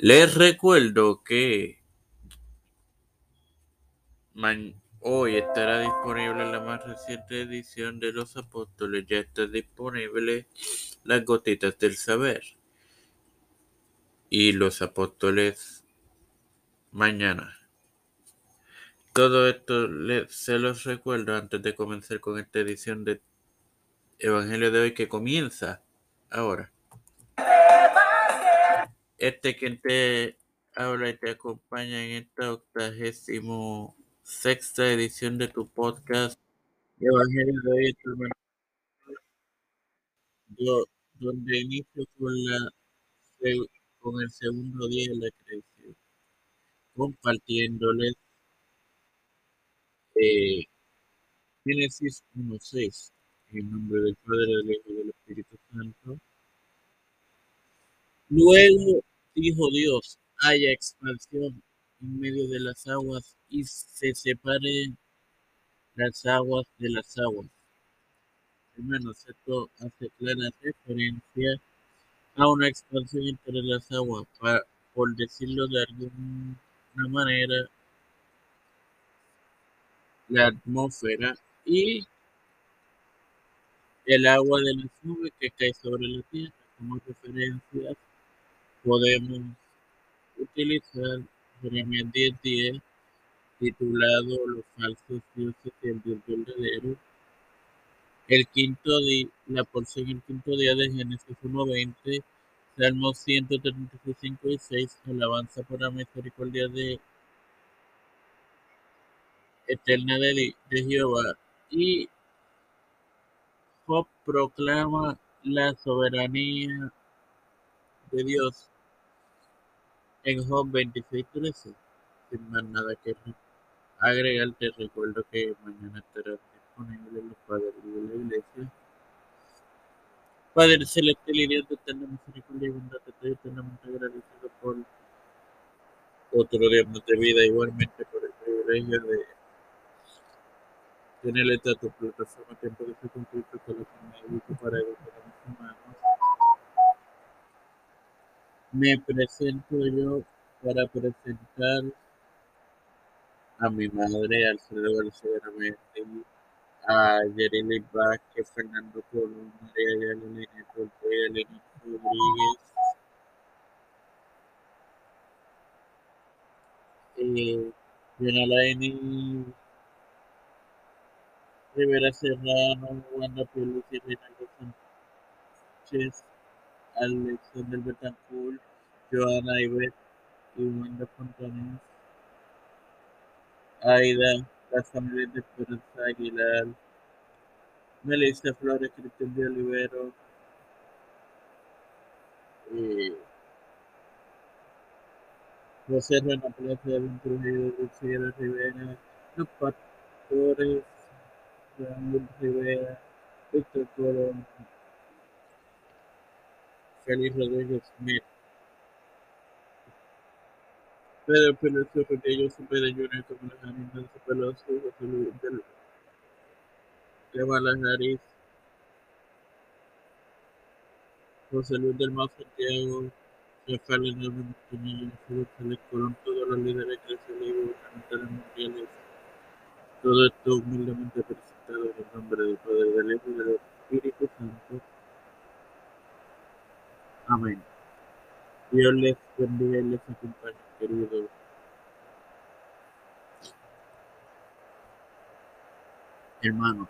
Les recuerdo que hoy estará disponible la más reciente edición de Los Apóstoles. Ya está disponible Las Gotitas del Saber. Y Los Apóstoles mañana. Todo esto se los recuerdo antes de comenzar con esta edición de Evangelio de hoy que comienza ahora. Este que te habla y te acompaña en esta octagésimo sexta edición de tu podcast Evangelio de hoy, Yo, donde inicio con, la, con el segundo día de la creación, compartiéndoles eh, Génesis 1.6, en nombre del Padre, del Hijo y del Espíritu Santo. Luego dijo Dios, haya expansión en medio de las aguas y se separen las aguas de las aguas. Hermanos, esto hace clara referencia a una expansión entre las aguas, por decirlo de alguna manera, la atmósfera y el agua de las nubes que cae sobre la tierra. Como referencias podemos utilizar Jeremías 10.10 titulado Los falsos dioses y el Dios verdadero. El quinto día, la porción el quinto día de Génesis 1.20, Salmos 135 y 6, alabanza por la misericordia de eterna de, Jehová. Y Job proclama la soberanía de Dios en Job 26.13. Sin más nada que agregar, te recuerdo que mañana estará disponible los padres de la iglesia. Padre celestial y Dios de eterna misericordia y bondad, te estoy eternamente agradecido por otro día de vida, igualmente por el privilegio de tener esta tu plataforma Tiempo de Fe con Cristo con la que me para educar a mis humanos. Me presento yo para presentar a mi madre, Alfredo García Mendy, a Yerili Vázquez, Fernando Colón, María Yalina Ortega, Elena Rodríguez, eh, Laini Rivera Serrano, Wanda y Reinaldo Sánchez, Alexander Betancourt, Joana Ibet y Wanda Fontanes, Aida, las familias de Esperanza Aguilar, Melissa Flores, Cristian de Olivero, eh, José Reina Plaza Trujillo, Lucía Rivera, los pastores, Raúl Rivera, Víctor Colón, Félix Rodríguez Smith, Pedro Peloso Rodríguez, Pedro Junior, como la Nancy Peloso, del Kamala Harris, José Luis del Mar Santiago, Rafael Hernández Martínez, Félix Colón, todos los líderes que se le gubernamentales mundiales, todo esto humildemente presentado en el nombre del Padre, del Hijo y del Espíritu Santo. Amén. Dios les bendiga y les acompañe, queridos. Hermanos.